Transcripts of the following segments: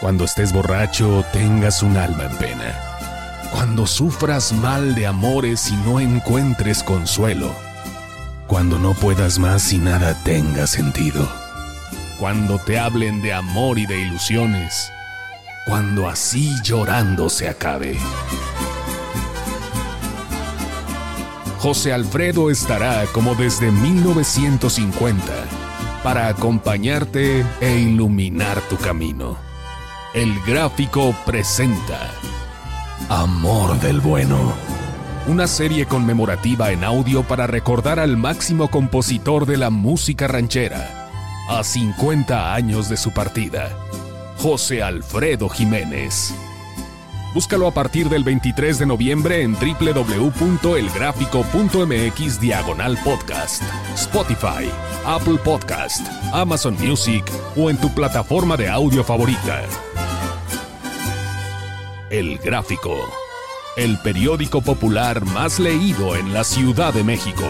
Cuando estés borracho, tengas un alma en pena. Cuando sufras mal de amores y no encuentres consuelo. Cuando no puedas más y nada tenga sentido. Cuando te hablen de amor y de ilusiones. Cuando así llorando se acabe. José Alfredo estará como desde 1950 para acompañarte e iluminar tu camino. El gráfico presenta Amor del Bueno. Una serie conmemorativa en audio para recordar al máximo compositor de la música ranchera, a 50 años de su partida, José Alfredo Jiménez. Búscalo a partir del 23 de noviembre en www.elgráfico.mx diagonal podcast, Spotify, Apple Podcast, Amazon Music o en tu plataforma de audio favorita. El Gráfico, el periódico popular más leído en la Ciudad de México.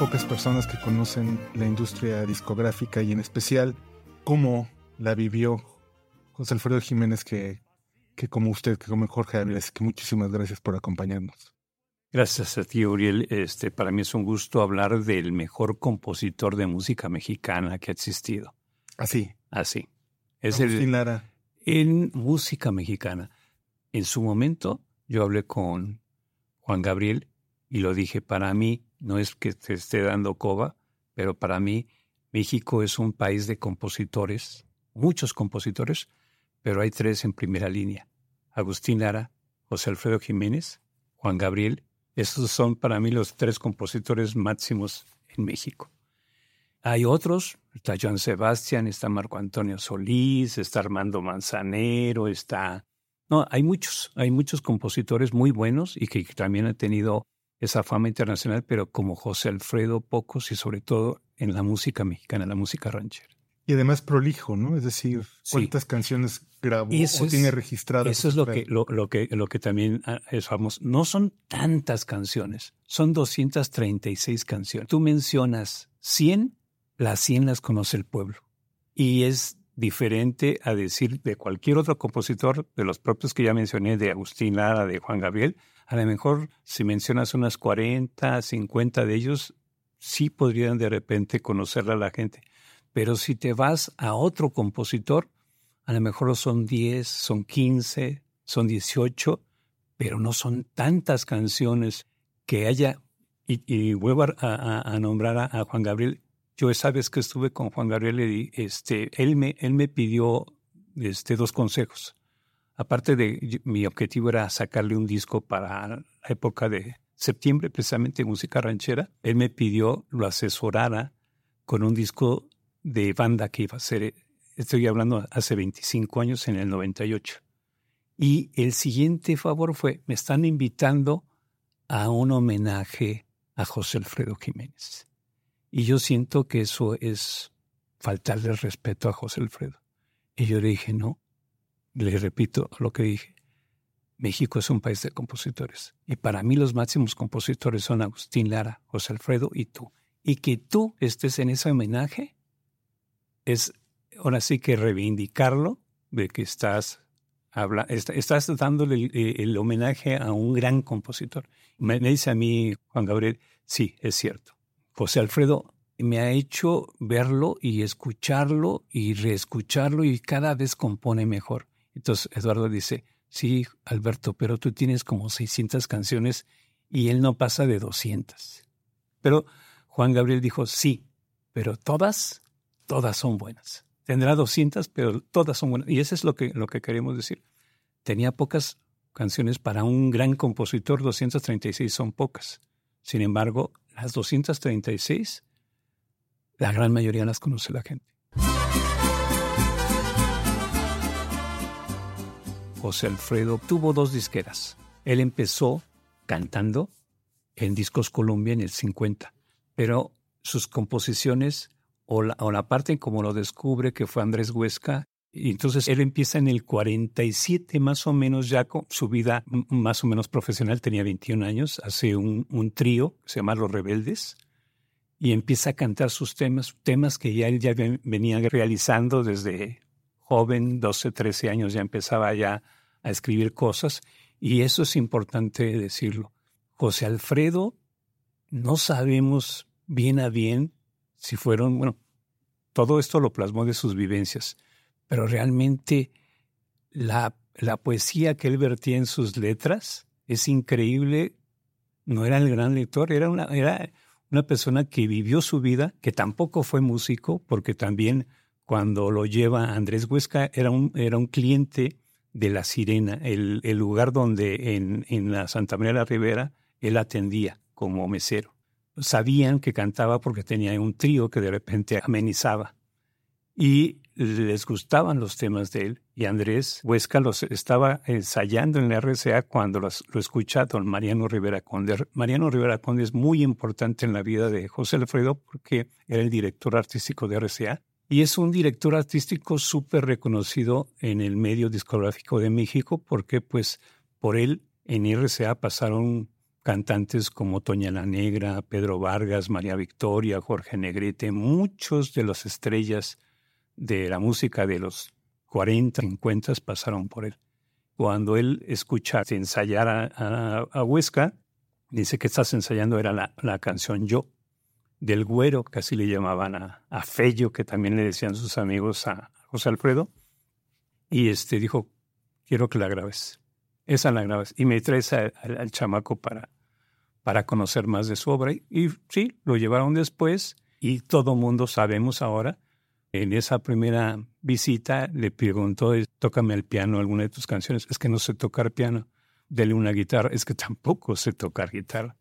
Pocas personas que conocen la industria discográfica y en especial cómo la vivió José Alfredo Jiménez que, que como usted, que como Jorge Ávila. Así que muchísimas gracias por acompañarnos. Gracias a ti, Uriel. Este, para mí es un gusto hablar del mejor compositor de música mexicana que ha existido. Así. Así. Es Agustín el, Lara. en música mexicana. En su momento, yo hablé con Juan Gabriel y lo dije, para mí, no es que te esté dando coba, pero para mí, México es un país de compositores, muchos compositores, pero hay tres en primera línea. Agustín Lara, José Alfredo Jiménez, Juan Gabriel esos son para mí los tres compositores máximos en México. Hay otros, está Joan Sebastián, está Marco Antonio Solís, está Armando Manzanero, está... No, hay muchos, hay muchos compositores muy buenos y que también han tenido esa fama internacional, pero como José Alfredo, pocos y sobre todo en la música mexicana, la música ranchera. Y además prolijo, ¿no? Es decir, cuántas Sí. canciones grabó Eso o es- tiene registradas. Eso es lo que, lo, lo que, lo que también ah, es famoso. No son tantas canciones, son 236 canciones. Tú mencionas 100, las 100 las conoce el pueblo. Y es diferente a decir de cualquier otro compositor, de los propios que ya mencioné, de Agustín Lara, de Juan Gabriel. A lo mejor si mencionas unas 40, 50 de ellos, sí podrían de repente conocerla la gente. Pero si te vas a otro compositor, a lo mejor son 10, son 15, son 18, pero no son tantas canciones que haya. Y, y vuelvo a, nombrar a Juan Gabriel. Yo esa vez que estuve con Juan Gabriel, este, él, me, pidió este, dos consejos. Aparte de, mi objetivo era sacarle un disco para la época de septiembre, precisamente música ranchera. Él me pidió lo asesorara con un disco de banda que iba a ser Estoy hablando hace 25 años, en el 98. Y el siguiente favor fue, me están invitando a un homenaje a José Alfredo Jiménez. Y yo siento que eso es faltarle respeto a José Alfredo. Y yo le dije, no, le repito lo que dije, México es un país de compositores. Y para mí los máximos compositores son Agustín Lara, José Alfredo y tú. Y que tú estés en ese homenaje es ahora sí que reivindicarlo de que estás, habla, est- estás dándole el, el homenaje a un gran compositor. Me, me dice a mí Juan Gabriel, sí, es cierto. José Alfredo me ha hecho verlo y escucharlo y reescucharlo y cada vez compone mejor. Entonces Eduardo dice, sí, Alberto, pero tú tienes como 600 canciones y él no pasa de 200. Pero Juan Gabriel dijo, sí, pero todas, todas son buenas. Tendrá 200, pero todas son buenas. Y eso es lo que, lo que queremos decir. Tenía pocas canciones para un gran compositor, 236 son pocas. Sin embargo, las 236, la gran mayoría las conoce la gente. José Alfredo tuvo dos disqueras. Él empezó cantando en Discos Colombia en el 50, pero sus composiciones o la, o la parte como lo descubre que fue Andrés Huesca, entonces él empieza en el 47 más o menos ya con su vida más o menos profesional, tenía 21 años, hace un, un trío que se llama Los Rebeldes y empieza a cantar sus temas, temas que ya él ya venía realizando desde joven, 12, 13 años, ya empezaba ya a escribir cosas y eso es importante decirlo. José Alfredo, no sabemos bien a bien si fueron, bueno, todo esto lo plasmó de sus vivencias, pero realmente la, la poesía que él vertía en sus letras es increíble. No era el gran lector, era una, era una persona que vivió su vida, que tampoco fue músico, porque también cuando lo lleva Andrés Huesca era un, era un cliente de La Sirena, el, el lugar donde en, en la Santa María de la Ribera él atendía como mesero sabían que cantaba porque tenía un trío que de repente amenizaba. Y les gustaban los temas de él. Y Andrés Huesca los estaba ensayando en la RCA cuando lo escucha don Mariano Rivera Conde. Mariano Rivera Conde es muy importante en la vida de José Alfredo porque era el director artístico de RCA. Y es un director artístico súper reconocido en el medio discográfico de México porque pues por él en RCA pasaron cantantes como Toña la Negra, Pedro Vargas, María Victoria, Jorge Negrete, muchos de las estrellas de la música de los 40, 50 pasaron por él. Cuando él escucha ensayar a, Huesca, dice que estás ensayando era la, canción Yo, del güero, que así le llamaban a, a Fello, que también le decían sus amigos a José Alfredo, y este dijo, quiero que la grabes. Esa la grabas. Y me traes al chamaco para, para conocer más de su obra. Y sí, lo llevaron después y todo mundo sabemos ahora. En esa primera visita le preguntó, tócame el piano alguna de tus canciones. Es que no sé tocar piano. Dele una guitarra. Es que tampoco sé tocar guitarra.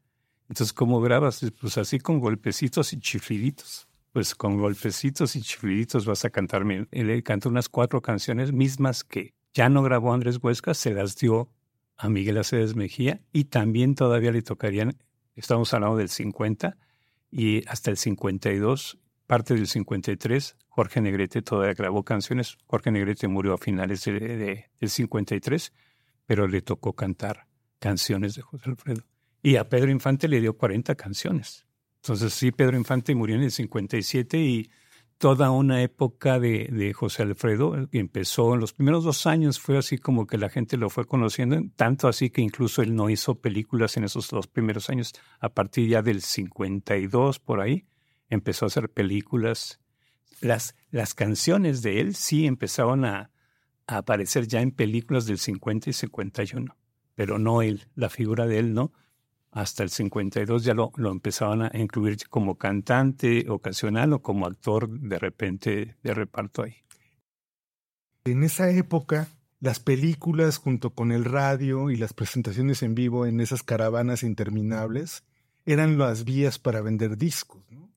Entonces, ¿cómo grabas? Pues así con golpecitos y chifliditos. Pues con golpecitos y chifliditos vas a cantarme. Él cantó unas cuatro canciones mismas que ya no grabó Andrés Huesca, se las dio a Miguel Aceves Mejía y también todavía le tocarían, estamos hablando del 50 y hasta el 52, parte del 53, Jorge Negrete todavía grabó canciones. Jorge Negrete murió a finales de, del 53, pero le tocó cantar canciones de José Alfredo. Y a Pedro Infante le dio 40 canciones. Entonces sí, Pedro Infante murió en el 57 y toda una época de, José Alfredo, que empezó en los primeros dos años, fue así como que la gente lo fue conociendo, tanto así que incluso él no hizo películas en esos dos primeros años. A partir ya del 52 por ahí, empezó a hacer películas. Las, las canciones de él sí empezaron a, a aparecer ya en películas del 50 y 51, pero no él, la figura de él no hasta el 52 ya lo, lo empezaban a incluir como cantante ocasional o como actor de repente de reparto ahí. En esa época, las películas junto con el radio y las presentaciones en vivo en esas caravanas interminables eran las vías para vender discos, ¿no?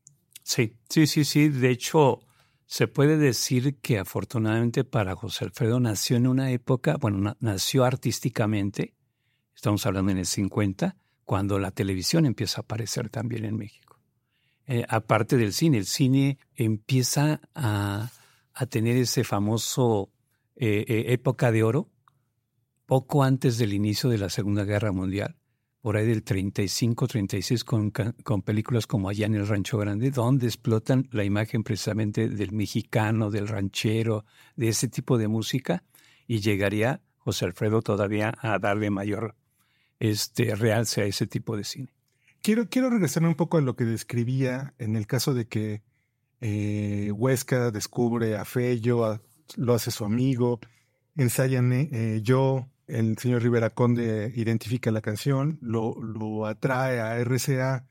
Sí, sí, sí, sí. De hecho, se puede decir que afortunadamente para José Alfredo nació en una época, bueno, nació artísticamente, estamos hablando en el 50, cuando la televisión empieza a aparecer también en México. Eh, aparte del cine, el cine empieza a, tener ese famoso eh, eh, época de oro poco antes del inicio de la Segunda Guerra Mundial, por ahí del 35, 36, con, películas como Allá en el Rancho Grande, donde explotan la imagen precisamente del mexicano, del ranchero, de ese tipo de música, y llegaría José Alfredo todavía a darle mayor este, realce a ese tipo de cine. Quiero, quiero regresar un poco a lo que describía en el caso de que eh, Huesca descubre a Fello, lo hace su amigo, ensayan eh, yo, el señor Rivera Conde identifica la canción, lo, lo atrae a RCA,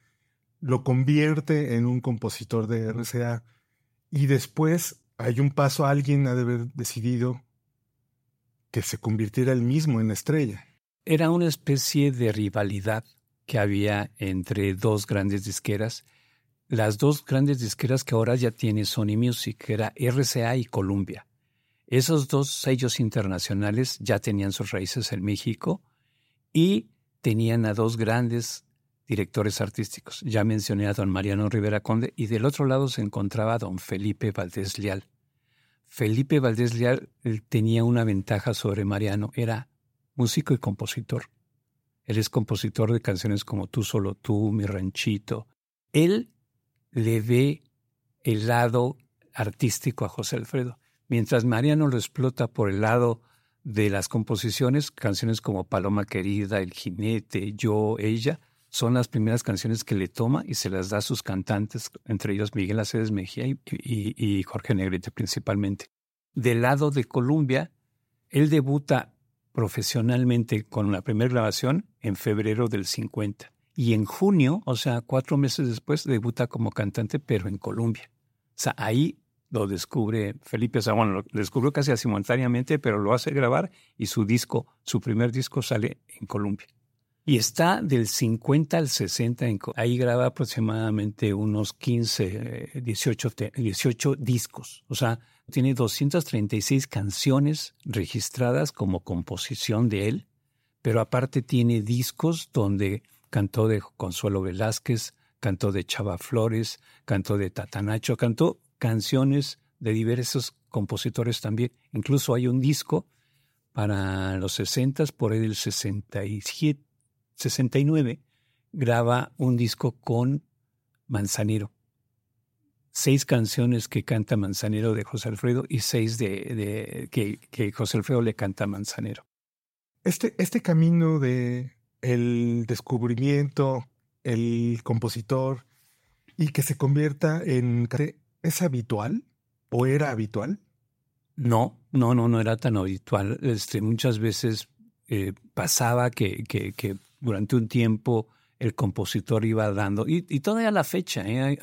lo convierte en un compositor de RCA y después hay un paso, alguien ha de haber decidido que se convirtiera él mismo en la estrella. Era una especie de rivalidad que había entre dos grandes disqueras. Las dos grandes disqueras que ahora ya tiene Sony Music, que era RCA y Columbia. Esos dos sellos internacionales ya tenían sus raíces en México y tenían a dos grandes directores artísticos. Ya mencioné a don Mariano Rivera Conde y del otro lado se encontraba don Felipe Valdés Leal. Felipe Valdés Leal tenía una ventaja sobre Mariano, era músico y compositor. Él es compositor de canciones como Tú solo tú, Mi ranchito. Él le ve el lado artístico a José Alfredo, mientras Mariano lo explota por el lado de las composiciones, canciones como Paloma Querida, El Jinete, Yo, Ella, son las primeras canciones que le toma y se las da a sus cantantes, entre ellos Miguel Aceves Mejía y, Jorge Negrete principalmente. Del lado de Colombia, él debuta profesionalmente con la primera grabación en febrero del 50 y en junio, o sea, cuatro meses después, debuta como cantante, pero en Colombia. O sea, ahí lo descubre Felipe, bueno, lo descubrió casi simultáneamente, pero lo hace grabar y su disco, su primer disco sale en Colombia. Y está del 50 al 60, ahí graba aproximadamente unos 15, 18, 18 discos. O sea, tiene 236 canciones registradas como composición de él, pero aparte tiene discos donde cantó de Consuelo Velázquez, cantó de Chava Flores, cantó de Tatanacho, cantó canciones de diversos compositores también. Incluso hay un disco para los 60, por ahí del 67, 69, graba un disco con Manzanero. Seis canciones que canta Manzanero de José Alfredo y seis de, que, que, José Alfredo le canta a Manzanero. Este, este camino de el descubrimiento, el compositor y que se convierta en ¿es habitual o era habitual? No, no, no, no era tan habitual. Este, muchas veces eh, pasaba que, durante un tiempo el compositor iba dando, y, y todavía la fecha, ¿eh?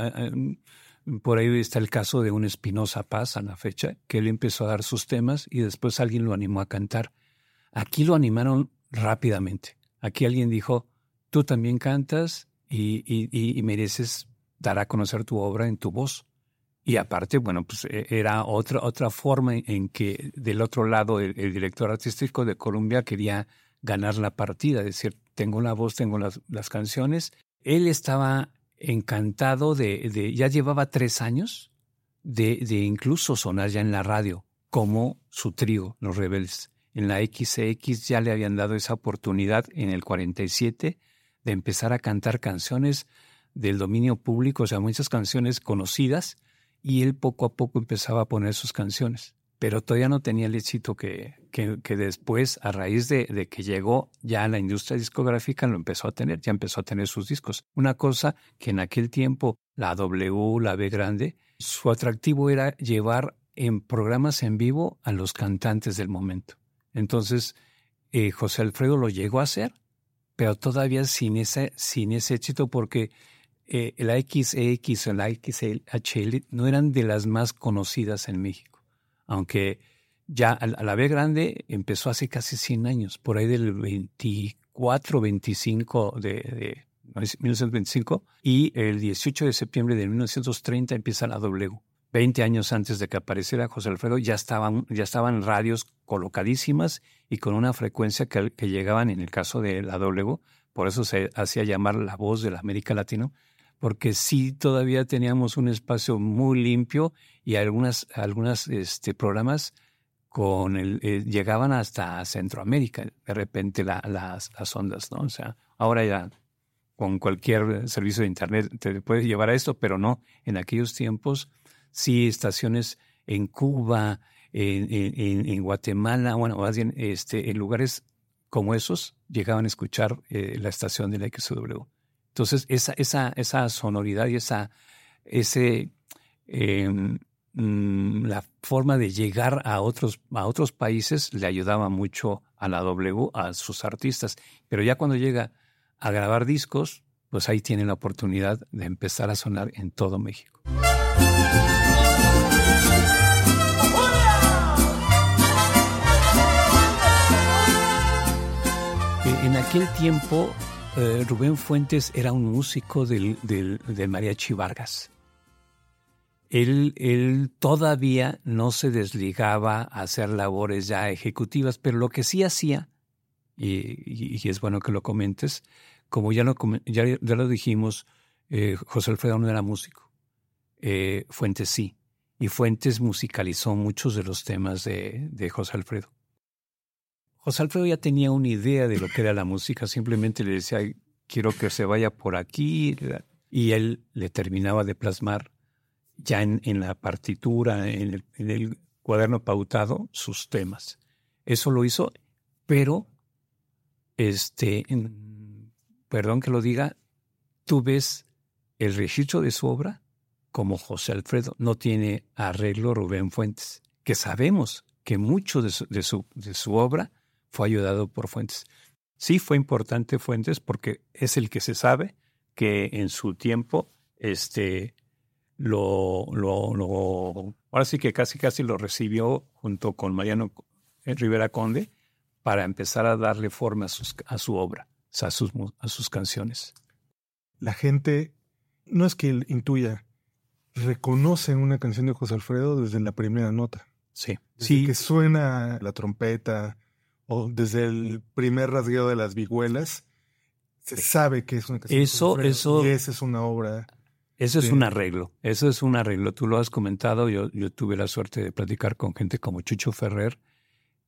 por ahí está el caso de un Espinosa Paz a la fecha, que él empezó a dar sus temas y después alguien lo animó a cantar. Aquí lo animaron rápidamente. Aquí alguien dijo, tú también cantas y, y mereces dar a conocer tu obra en tu voz. Y aparte, bueno, pues e, era otra, otra forma en que del otro lado el, director artístico de Colombia quería ganar la partida, es decir, tengo la voz, tengo las, las canciones. Él estaba encantado de, de, ya llevaba tres años de, de incluso sonar ya en la radio, como su trío, Los Rebeldes. En la XX ya le habían dado esa oportunidad en el 47 de empezar a cantar canciones del dominio público, o sea, muchas canciones conocidas, y él poco a poco empezaba a poner sus canciones pero todavía no tenía el éxito que, que, después, a raíz de, de, que llegó ya a la industria discográfica, lo empezó a tener, ya empezó a tener sus discos. Una cosa que en aquel tiempo la W, la B grande, su atractivo era llevar en programas en vivo a los cantantes del momento. Entonces, eh, José Alfredo lo llegó a hacer, pero todavía sin ese, sin ese éxito porque eh, la XX o la XHL no eran de las más conocidas en México aunque ya a la B grande empezó hace casi 100 años, por ahí del 24, 25 de, de 1925, y el 18 de septiembre de 1930 empieza la W. 20 años antes de que apareciera José Alfredo, ya estaban, ya estaban radios colocadísimas y con una frecuencia que, que llegaban en el caso de la W, por eso se hacía llamar la voz de la América Latina, porque sí todavía teníamos un espacio muy limpio y algunas, algunas este, programas con el, eh, llegaban hasta Centroamérica, de repente las, las ondas, ¿no? O sea, ahora ya con cualquier servicio de Internet te puedes llevar a esto, pero no, en aquellos tiempos sí estaciones en Cuba, en, en, Guatemala, bueno, más bien este, en lugares como esos llegaban a escuchar eh, la estación de la XW. Entonces, esa, esa, esa sonoridad y esa, ese, em, mm, la forma de llegar a otros, a otros países le ayudaba mucho a la W, a sus artistas. Pero ya cuando llega a grabar discos, pues ahí tiene la oportunidad de empezar a sonar en todo México. E, en aquel tiempo eh, Rubén Fuentes era un músico del, del, del mariachi Vargas. Él, él, todavía no se desligaba a hacer labores ya ejecutivas, pero lo que sí hacía, y, es bueno que lo comentes, como ya lo, ya, ya lo dijimos, eh, José Alfredo no era músico, eh, Fuentes sí, y Fuentes musicalizó muchos de los temas de, de José Alfredo. José Alfredo ya tenía una idea de lo que era la música, simplemente le decía, quiero que se vaya por aquí, y él le terminaba de plasmar ya en, la partitura, en el, cuaderno pautado, sus temas. Eso lo hizo, pero, este, perdón que lo diga, tú ves el registro de su obra como José Alfredo, no tiene arreglo Rubén Fuentes, que sabemos que mucho de su, de su obra fue ayudado por Fuentes. Sí fue importante Fuentes porque es el que se sabe que en su tiempo este, lo, lo, lo, ahora sí que casi casi lo recibió junto con Mariano Rivera Conde para empezar a darle forma a, sus, a su obra, a sus, a sus canciones. La gente no es que intuya, reconoce una canción de José Alfredo desde la primera nota. Sí. Desde sí. que suena la trompeta o desde el primer rasgueo de las vihuelas, se sabe que es una canción eso, de. Eso, y esa es una obra. Eso es un arreglo, eso es un arreglo. Tú lo has comentado, yo, yo tuve la suerte de platicar con gente como Chucho Ferrer,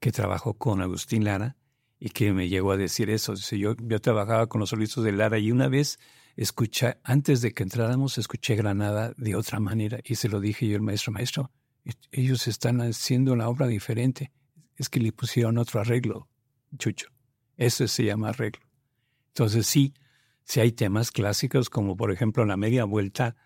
que trabajó con Agustín Lara y que me llegó a decir eso. Dice, yo, yo trabajaba con los solistas de Lara y una vez escuché, antes de que entráramos, escuché Granada de otra manera y se lo dije yo al maestro, maestro, ellos están haciendo la obra diferente. Es que le pusieron otro arreglo, Chucho. Eso se llama arreglo. Entonces sí, si hay temas clásicos como por ejemplo La Media Vuelta,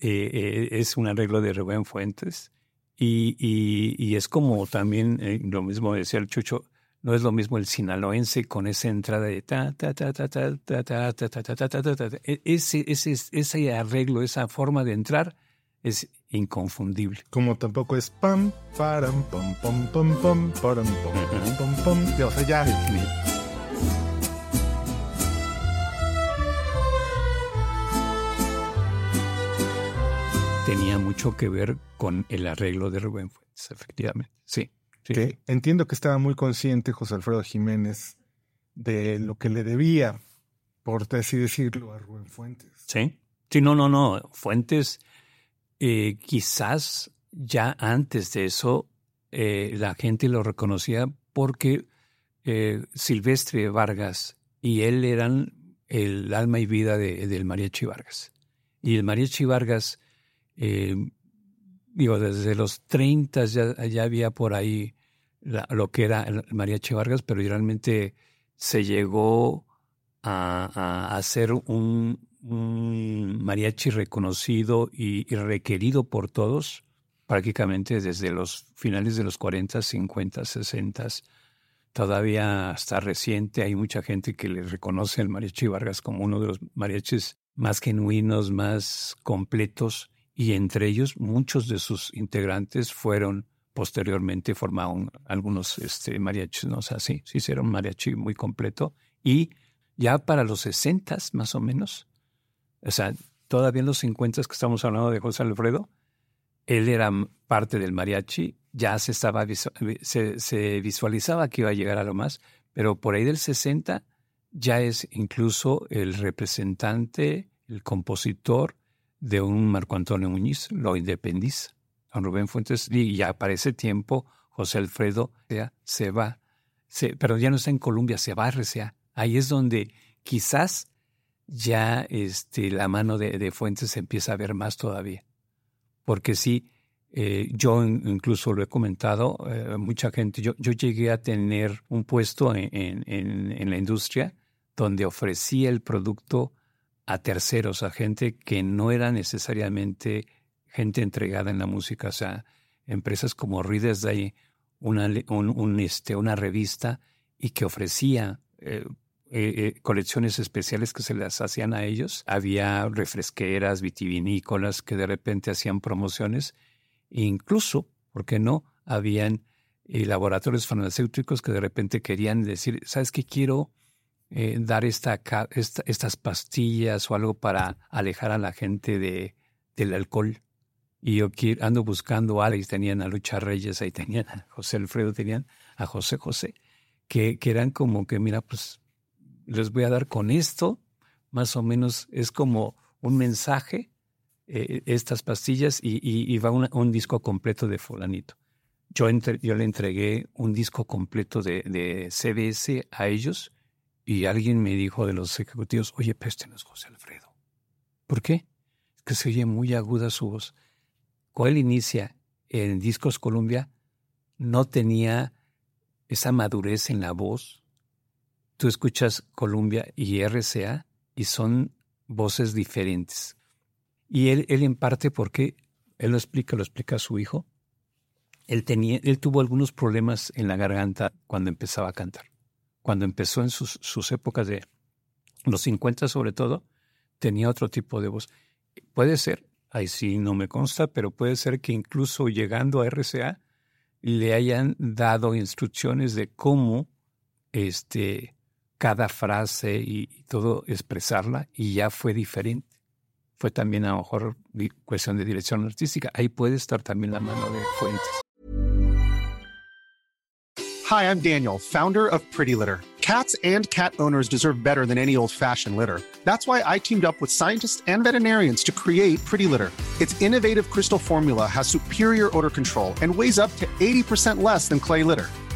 eh, eh, es un arreglo de Rubén Fuentes y, es como también eh, lo mismo decía el Chucho, no es lo mismo el sinaloense con esa entrada de ta ta ta ta ta ta ta ta ta ta ta ta ta ese, ese, ese arreglo, esa forma de entrar es inconfundible. Como tampoco es pam, param, pam, pam, pam, pam, param, pam, pam, pam, pam. O sea, ya. tenía mucho que ver con el arreglo de Rubén Fuentes, efectivamente. Sí. sí. Que entiendo que estaba muy consciente José Alfredo Jiménez de lo que le debía, por así decirlo, a Rubén Fuentes. Sí. Sí, no, no, no. Fuentes, eh, quizás ya antes de eso, eh, la gente lo reconocía porque eh, Silvestre Vargas y él eran el alma y vida de, del mariachi Vargas. Y el mariachi Vargas digo, desde los 30 ya, había por ahí lo que era el mariachi Vargas, pero realmente se llegó a, hacer un, mariachi reconocido y, requerido por todos prácticamente desde los finales de los 40, 50, 60. Todavía hasta reciente hay mucha gente que le reconoce al mariachi Vargas como uno de los mariachis más genuinos, más completos y entre ellos muchos de sus integrantes fueron posteriormente formaron algunos este, mariachis, ¿no? O sea, sí, sí, era mariachi muy completo. Y ya para los 60 más o menos, o sea, todavía en los 50 que estamos hablando de José Alfredo, él era parte del mariachi, ya se, estaba, se, visualizaba que iba a llegar a lo más, pero por ahí del 60 ya es incluso el representante, el compositor, de un Marco Antonio Muñiz, lo independiza. Don Rubén Fuentes, y ya para ese tiempo, José Alfredo ya se va, pero ya no está en Colombia, se va a RCA. Ahí es donde quizás ya este, la mano de, Fuentes se empieza a ver más todavía. Porque sí, eh, yo incluso lo he comentado, eh, mucha gente, yo, yo llegué a tener un puesto en, en, la industria donde ofrecía el producto a terceros, a gente que no era necesariamente gente entregada en la música, o sea, empresas como Reader's Day, una, un, un, este, una revista y que ofrecía eh, eh, colecciones especiales que se las hacían a ellos. Había refresqueras, vitivinícolas que de repente hacían promociones e incluso, ¿por qué no? Habían eh, laboratorios farmacéuticos que de repente querían decir, ¿sabes qué quiero? eh, dar esta, estas pastillas o algo para alejar a la gente de, del alcohol. Y yo ando buscando a Alex, tenían a Lucha Reyes, ahí tenían a José Alfredo, tenían a José José, que, que eran como que, mira, pues les voy a dar con esto, más o menos es como un mensaje, eh, estas pastillas, y, va un disco completo de fulanito. Yo, yo le entregué un disco completo de, de, CBS a ellos y alguien me dijo de los ejecutivos, oye, péstenos José Alfredo. ¿Por qué? Es que se oye muy aguda su voz. Cuando él inicia en Discos Columbia, no tenía esa madurez en la voz. Tú escuchas Columbia y RCA y son voces diferentes. Y él, él en parte porque, él lo explica, lo explica a su hijo, él, tenía, él tuvo algunos problemas en la garganta cuando empezaba a cantar. Cuando empezó en sus, sus épocas de los 50 sobre todo, tenía otro tipo de voz. Puede ser, ahí sí no me consta, pero puede ser que incluso llegando a RCA le hayan dado instrucciones de cómo este, cada frase y, todo expresarla y ya fue diferente. Fue también a lo mejor cuestión de dirección artística. Ahí puede estar también la mano de Fuentes. Hi, I'm Daniel, founder of Pretty Litter. Cats and cat owners deserve better than any old-fashioned litter. That's why I teamed up with scientists and veterinarians to create Pretty Litter. Its innovative crystal formula has superior odor control and weighs up to 80% less than clay litter.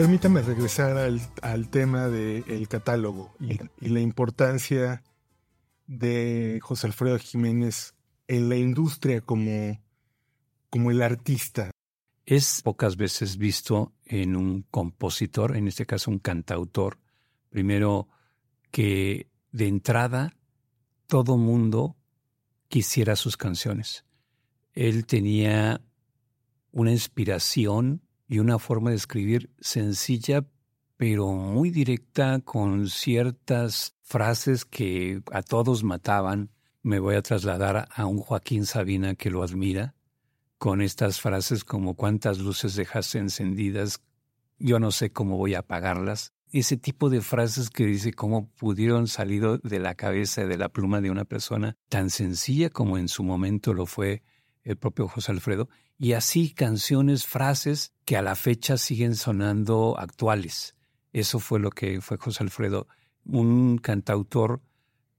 Permítame regresar al, al tema del catálogo y, y, la importancia de José Alfredo Jiménez en la industria como, como el artista. Es pocas veces visto en un compositor, en este caso un cantautor, primero que de entrada todo mundo quisiera sus canciones. Él tenía una inspiración y una forma de escribir sencilla, pero muy directa, con ciertas frases que a todos mataban. Me voy a trasladar a un Joaquín Sabina que lo admira, con estas frases como cuántas luces dejaste encendidas, yo no sé cómo voy a apagarlas. Ese tipo de frases que dice cómo pudieron salir de la cabeza, de la pluma de una persona tan sencilla como en su momento lo fue el propio José Alfredo, y así canciones, frases que a la fecha siguen sonando actuales. Eso fue lo que fue José Alfredo, un cantautor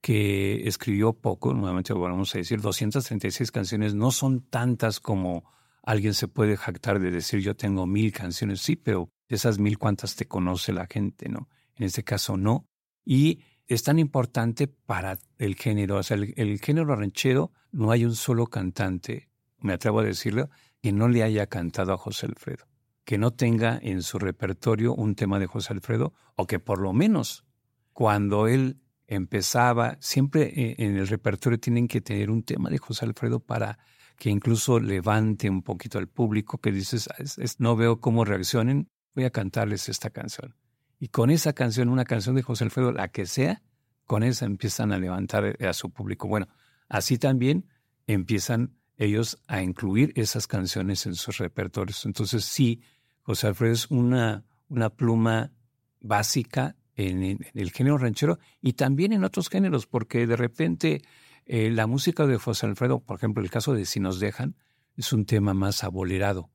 que escribió poco, nuevamente vamos a decir, 236 canciones, no son tantas como alguien se puede jactar de decir yo tengo mil canciones, sí, pero de esas mil cuántas te conoce la gente, ¿no? En este caso no. Y es tan importante para el género, o sea, el, el género ranchero no hay un solo cantante me atrevo a decirlo, que no le haya cantado a José Alfredo, que no tenga en su repertorio un tema de José Alfredo, o que por lo menos cuando él empezaba, siempre eh, en el repertorio tienen que tener un tema de José Alfredo para que incluso levante un poquito al público, que dices, no veo cómo reaccionen, voy a cantarles esta canción. Y con esa canción, una canción de José Alfredo, la que sea, con esa empiezan a levantar a su público. Bueno, así también empiezan ellos a incluir esas canciones en sus repertorios. Entonces sí, José Alfredo es una, una pluma básica en, el género ranchero y también en otros géneros, porque de repente eh, la música de José Alfredo, por ejemplo, el caso de Si nos dejan, es un tema más abolerado,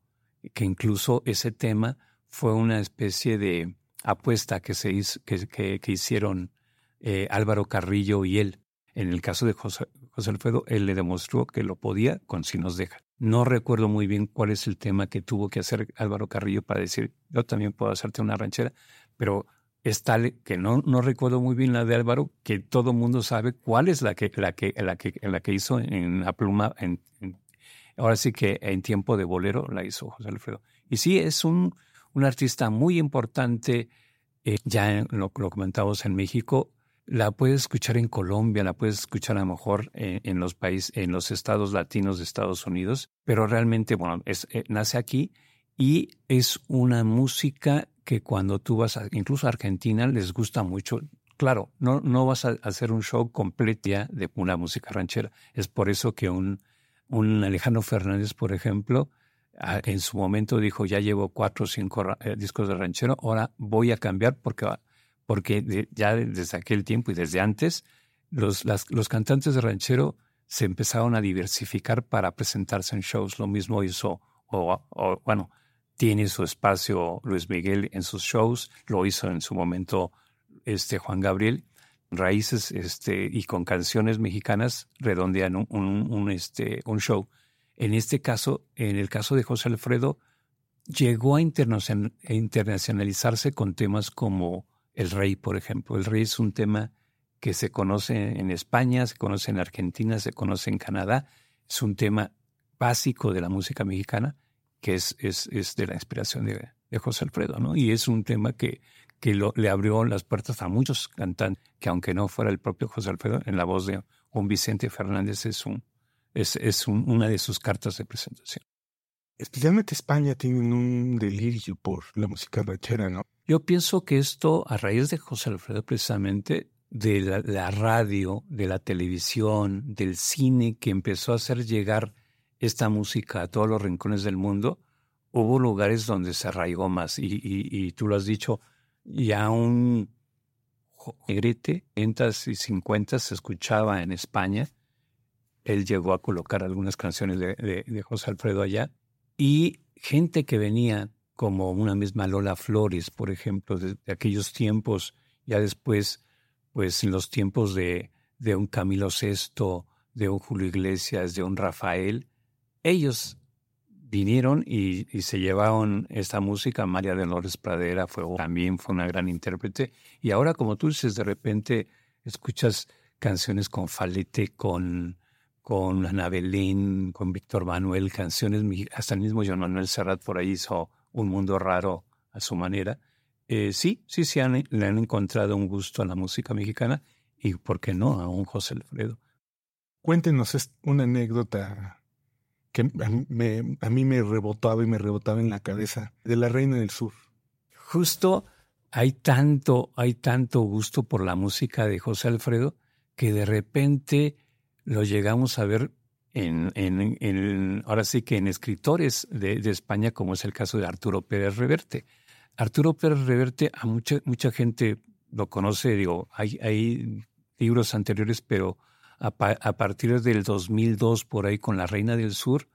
que incluso ese tema fue una especie de apuesta que, se hizo, que, que, hicieron eh, Álvaro Carrillo y él. En el caso de José, José Alfredo, él le demostró que lo podía con Si nos deja. No recuerdo muy bien cuál es el tema que tuvo que hacer Álvaro Carrillo para decir, yo también puedo hacerte una ranchera, pero es tal que no, no recuerdo muy bien la de Álvaro, que todo mundo sabe cuál es la que, la que, la que, la que hizo en la pluma, en, ahora sí que en tiempo de bolero la hizo José Alfredo. Y sí, es un, un artista muy importante, eh, ya lo, lo comentamos en México, la puedes escuchar en Colombia, la puedes escuchar a lo mejor en, los países, en los estados latinos de Estados Unidos, pero realmente, bueno, es, eh, nace aquí y es una música que cuando tú vas incluso a Argentina, les gusta mucho. Claro, no, no vas a hacer un show completo ya de una música ranchera. Es por eso que un, un Alejandro Fernández, por ejemplo, en su momento dijo, ya llevo cuatro o cinco eh, discos de ranchero, ahora voy a cambiar porque porque ya desde aquel tiempo y desde antes, los, los cantantes de ranchero se empezaron a diversificar para presentarse en shows. Lo mismo hizo, o, bueno, tiene su espacio Luis Miguel en sus shows, lo hizo en su momento este Juan Gabriel. Raíces este, y con canciones mexicanas redondean un, este, un show. En este caso, en el caso de José Alfredo, llegó a internacionalizarse con temas como el rey, por ejemplo. El rey es un tema que se conoce en España, se conoce en Argentina, se conoce en Canadá. Es un tema básico de la música mexicana que es, es, es de la inspiración de, José Alfredo, ¿no? Y es un tema que, le abrió las puertas a muchos cantantes, que aunque no fuera el propio José Alfredo, en la voz de un Vicente Fernández es, un, una de sus cartas de presentación. Especialmente España tiene un delirio por la música ranchera, ¿no? Yo pienso que esto, a raíz de José Alfredo, precisamente, de la, radio, de la televisión, del cine, que empezó a hacer llegar esta música a todos los rincones del mundo, hubo lugares donde se arraigó más. Y, y, tú lo has dicho, ya un negrete, 40 y 50 se escuchaba en España. Él llegó a colocar algunas canciones de José Alfredo allá. Y gente que venía como una misma Lola Flores, por ejemplo, de, aquellos tiempos, ya después, pues en los tiempos de, de un Camilo VI, de un Julio Iglesias, de un Rafael, ellos vinieron y, se llevaron esta música. María de Lores Pradera fue, también fue una gran intérprete. Y ahora, como tú dices, de repente escuchas canciones con Falete, con, con Ana Belén, con Víctor Manuel, canciones, hasta el mismo John Manuel Serrat por ahí hizo un mundo raro a su manera. Eh, sí, sí, sí le han encontrado un gusto a la música mexicana y, ¿por qué no?, a un José Alfredo. Cuéntenos una anécdota que a mí me rebotaba y me rebotaba en la cabeza de la Reina del Sur. Justo hay tanto, hay tanto gusto por la música de José Alfredo que de repente lo llegamos a ver en, ahora sí que en escritores de, España, como es el caso de Arturo Pérez Reverte. Arturo Pérez Reverte, a mucha, mucha gente lo conoce, digo, hay, hay libros anteriores, pero a, partir del 2002, por ahí con La Reina del Sur,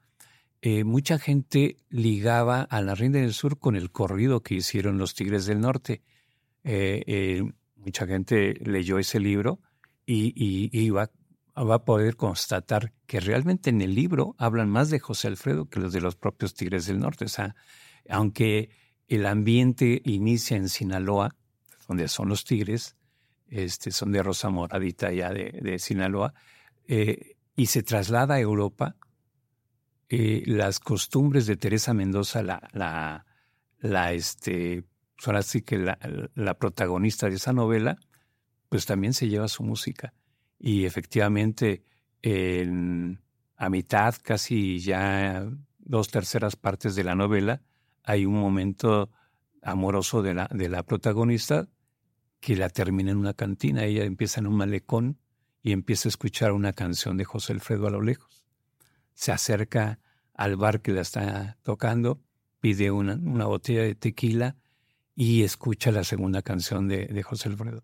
eh, mucha gente ligaba a La Reina del Sur con el corrido que hicieron los Tigres del Norte. Eh, eh, mucha gente leyó ese libro y, y iba va a poder constatar que realmente en el libro hablan más de José Alfredo que los de los propios Tigres del Norte. O sea, aunque el ambiente inicia en Sinaloa, donde son los Tigres, este, son de Rosa Moradita ya de, Sinaloa, eh, y se traslada a Europa, eh, las costumbres de Teresa Mendoza, la, la, este, ahora sí que la, la protagonista de esa novela, pues también se lleva su música y efectivamente en, a mitad, casi ya dos terceras partes de la novela, hay un momento amoroso de la, de la protagonista que la termina en una cantina. Ella empieza en un malecón y empieza a escuchar una canción de José Alfredo a lo lejos. Se acerca al bar que la está tocando, pide una, una botella de tequila y escucha la segunda canción de, de José Alfredo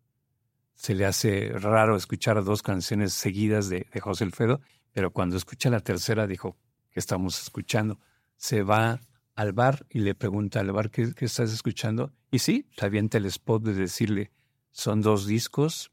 se le hace raro escuchar dos canciones seguidas de, José Alfredo, pero cuando escucha la tercera dijo, ¿qué estamos escuchando? Se va al bar y le pregunta al bar, ¿qué, estás escuchando? Y sí, se avienta el spot de decirle, son dos discos,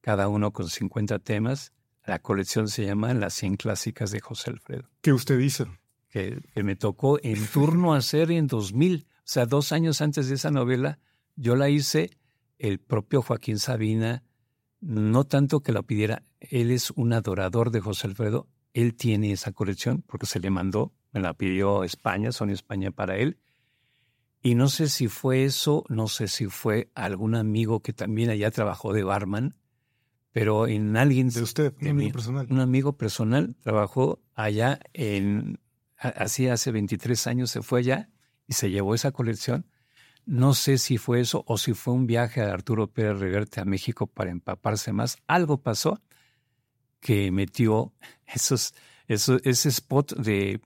cada uno con 50 temas. La colección se llama Las 100 Clásicas de José Alfredo. ¿Qué usted hizo? Que, que me tocó en turno hacer en 2000, o sea, dos años antes de esa novela, yo la hice el propio Joaquín Sabina, no tanto que la pidiera, él es un adorador de José Alfredo, él tiene esa colección porque se le mandó, me la pidió España, Sony España para él. Y no sé si fue eso, no sé si fue algún amigo que también allá trabajó de barman, pero en alguien... De usted, un amigo personal. Un amigo personal trabajó allá en... Así hace 23 años se fue allá y se llevó esa colección. No sé si fue eso o si fue un viaje a Arturo Pérez Reverte a México para empaparse más. Algo pasó que metió esos, ese spot de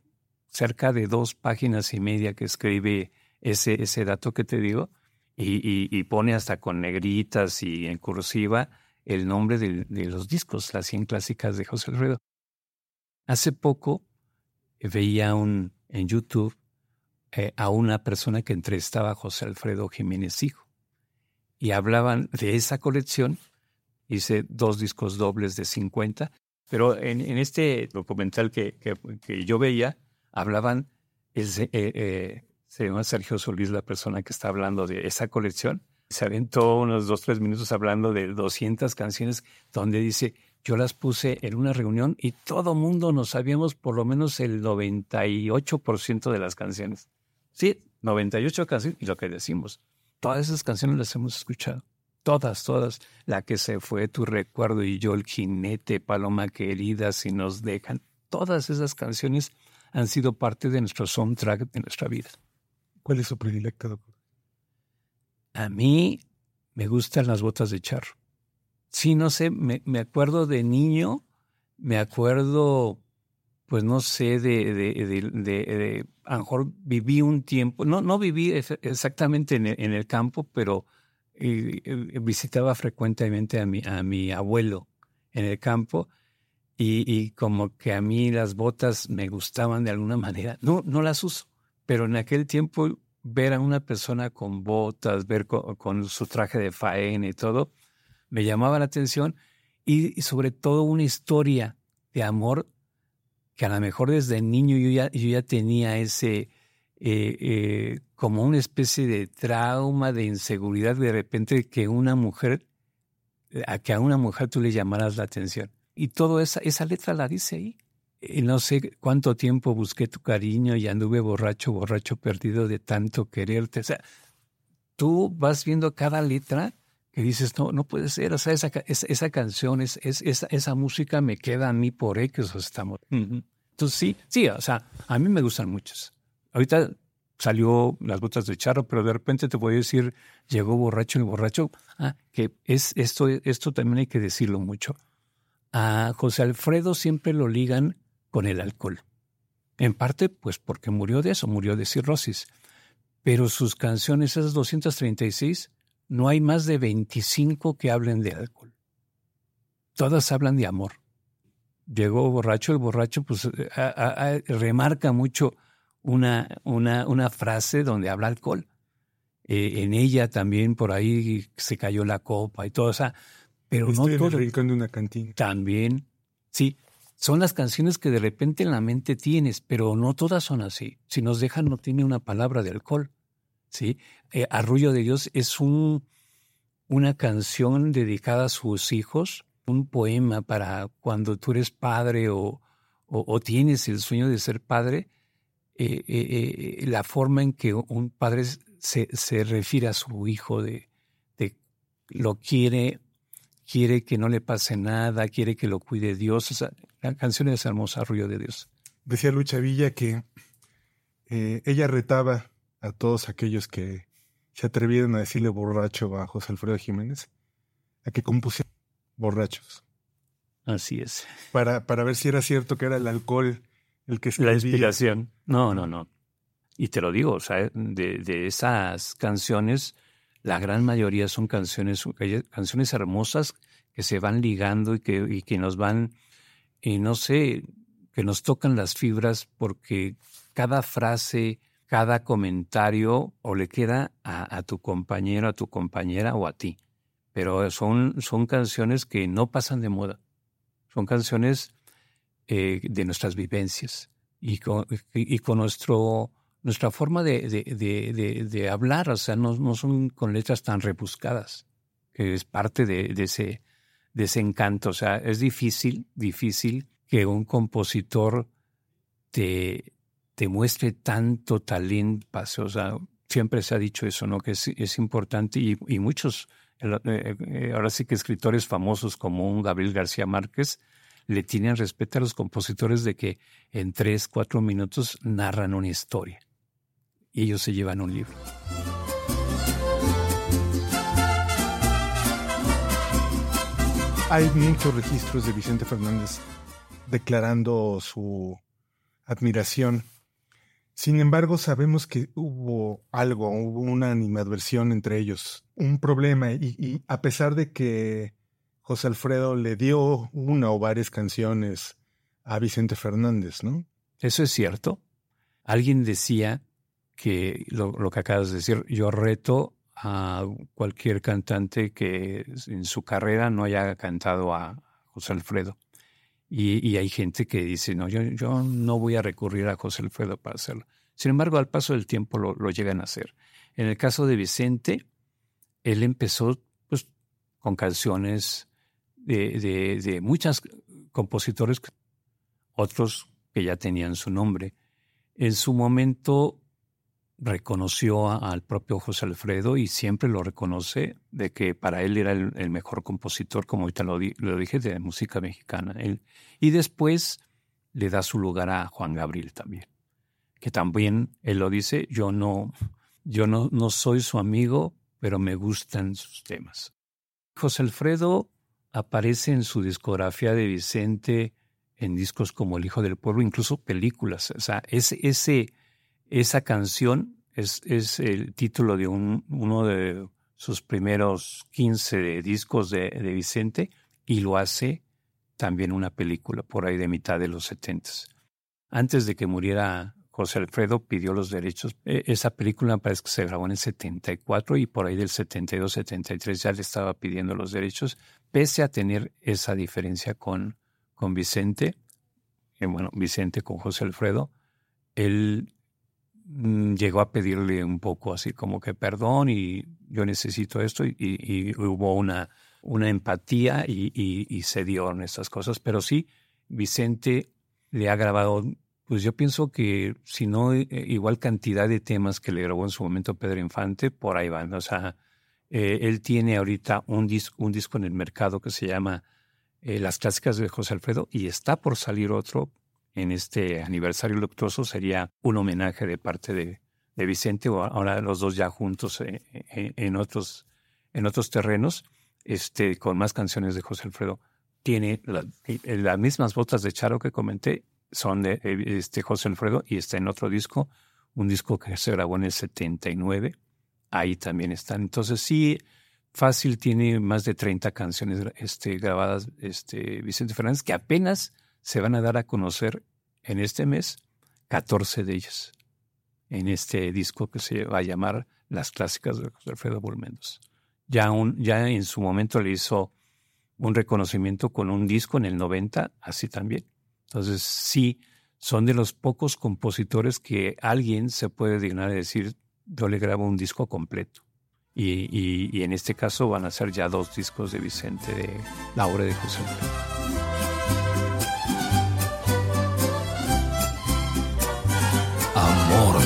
cerca de dos páginas y media que escribe ese, ese dato que te digo y, pone hasta con negritas y en cursiva el nombre de, los discos, las 100 clásicas de José Alfredo. Hace poco veía un, en YouTube eh, a una persona que entrevistaba a José Alfredo Jiménez Hijo y hablaban de esa colección. Hice dos discos dobles de 50, pero en, este documental que, que, yo veía, hablaban, el, eh, eh, se llama Sergio Solís, la persona que está hablando de esa colección. Se aventó unos dos, tres minutos hablando de 200 canciones donde dice, yo las puse en una reunión y todo mundo nos sabíamos por lo menos el 98% de las canciones. Sí, 98 canciones y lo que decimos. Todas esas canciones las hemos escuchado. Todas, todas. La que se fue, tu recuerdo y yo, el jinete, paloma querida, si nos dejan. Todas esas canciones han sido parte de nuestro soundtrack de nuestra vida. ¿Cuál es su predilecta, doctor? A mí me gustan las botas de charro. Sí, no sé, me, acuerdo de niño, me acuerdo, pues no sé, de, de, de, a lo mejor viví un tiempo, no, no viví exactamente en el, campo, pero eh, eh, visitaba frecuentemente a mi, a mi abuelo en el campo y, y, como que a mí las botas me gustaban de alguna manera. No, no las uso, pero en aquel tiempo ver a una persona con botas, ver con, su traje de faena y todo, me llamaba la atención y, sobre todo una historia de amor que a lo mejor desde niño yo ya, yo ya tenía ese, eh, eh, como una especie de trauma, de inseguridad, de repente que una mujer, a que a una mujer tú le llamaras la atención. Y toda esa, esa letra la dice ahí. Y no sé cuánto tiempo busqué tu cariño y anduve borracho, borracho, perdido de tanto quererte. O sea, tú vas viendo cada letra que dices, no, no puede ser. O sea, esa, esa, canción, es, esa, esa, música me queda a mí por X. estamos. Entonces, sí, sí, o sea, a mí me gustan muchas. Ahorita salió las botas de charro, pero de repente te voy a decir, llegó borracho y borracho. Ah, que es esto, esto también hay que decirlo mucho. A José Alfredo siempre lo ligan con el alcohol. En parte, pues porque murió de eso, murió de cirrosis. Pero sus canciones, esas 236, no hay más de 25 que hablen de alcohol. Todas hablan de amor. Llegó borracho, el borracho pues remarca mucho una, una, una, frase donde habla alcohol. Eh, en ella también por ahí se cayó la copa y todo, eso. pero no todo. de una cantina. También, sí, son las canciones que de repente en la mente tienes, pero no todas son así. Si nos dejan, no tiene una palabra de alcohol. ¿Sí? Eh, Arrullo de Dios es un, una canción dedicada a sus hijos, un poema para cuando tú eres padre o, o, tienes el sueño de ser padre, eh, eh, la forma en que un padre se, se refiere a su hijo, de, de lo quiere quiere que no le pase nada, quiere que lo cuide Dios. La canción es hermosa, Arroyo de Dios. Decía Lucha Villa que ella retaba a todos aquellos que se atrevieron a decirle borracho a José Alfredo Jiménez, a que compusieran borrachos. Así es. Para, para ver si era cierto que era el alcohol el que escribía. La inspiración. No, no, no. Y te lo digo, o sea, de, de esas canciones la gran mayoría son canciones, canciones hermosas que se van ligando y que, y que nos van, y no sé, que nos tocan las fibras porque cada frase, cada comentario o le queda a, tu compañero, a tu compañera o a ti. Pero son, son canciones que no pasan de moda. Son canciones eh, de nuestras vivencias y con, y con nuestro nuestra forma de, de, hablar, o sea, no, no, son con letras tan rebuscadas, que es parte de, ese, de ese encanto. O sea, es difícil, difícil que un compositor te, te muestre tanto talento. O sea, siempre se ha dicho eso, ¿no? Que es, importante y, y, muchos ahora sí que escritores famosos como un Gabriel García Márquez le tienen respeto a los compositores de que en tres, cuatro minutos narran una historia y ellos se llevan un libro. Hay muchos registros de Vicente Fernández declarando su admiración. Sin embargo, sabemos que hubo algo, hubo una animadversión entre ellos, un problema, y, a pesar de que José Alfredo le dio una o varias canciones a Vicente Fernández, ¿no? Eso es cierto. Alguien decía que lo, lo que acabas de decir, yo reto a cualquier cantante que en su carrera no haya cantado a José Alfredo. Y, hay gente que dice, no, yo, yo, no voy a recurrir a José Alfredo para hacerlo. Sin embargo, al paso del tiempo lo, llegan a hacer. En el caso de Vicente, él empezó pues, con canciones de, de, de muchos compositores, otros que ya tenían su nombre. En su momento reconoció al propio José Alfredo y siempre lo reconoce de que para él era el, mejor compositor, como ahorita lo, dije, de música mexicana. Él, y después le da su lugar a Juan Gabriel también, que también él lo dice, yo no, yo no, no soy su amigo, pero me gustan sus temas. José Alfredo aparece en su discografía de Vicente en discos como El Hijo del Pueblo, incluso películas. O sea, ese esa canción es, es el título de un, uno de sus primeros 15 discos de, de, Vicente y lo hace también una película por ahí de mitad de los 70. Antes de que muriera José Alfredo pidió los derechos. E, esa película parece que se grabó en el 74 y por ahí del 72, 73 ya le estaba pidiendo los derechos, pese a tener esa diferencia con, con Vicente, eh, bueno, Vicente con José Alfredo, él llegó a pedirle un poco así como que perdón y yo necesito esto y, hubo una, una empatía y, se dieron estas cosas. Pero sí, Vicente le ha grabado, pues yo pienso que si no eh, igual cantidad de temas que le grabó en su momento Pedro Infante, por ahí van. O sea, eh, él tiene ahorita un, disco, un disco en el mercado que se llama eh, Las Clásicas de José Alfredo y está por salir otro en este aniversario luctuoso sería un homenaje de parte de, Vicente, o ahora los dos ya juntos eh, eh, en, otros, en otros terrenos, este, con más canciones de José Alfredo. Tiene eh, las mismas botas de Charo que comenté, son de este, José Alfredo y está en otro disco, un disco que se grabó en el 79, ahí también están. Entonces sí, fácil tiene más de 30 canciones este, grabadas este, Vicente Fernández, que apenas se van a dar a conocer en este mes 14 de ellas en este disco que se va a llamar Las Clásicas de Alfredo Bulmendos. Ya, ya en su momento le hizo un reconocimiento con un disco en el 90, así también. Entonces, sí, son de los pocos compositores que alguien se puede dignar de decir, yo le grabo un disco completo. Y, y en este caso van a ser ya dos discos de Vicente, de la obra de José amor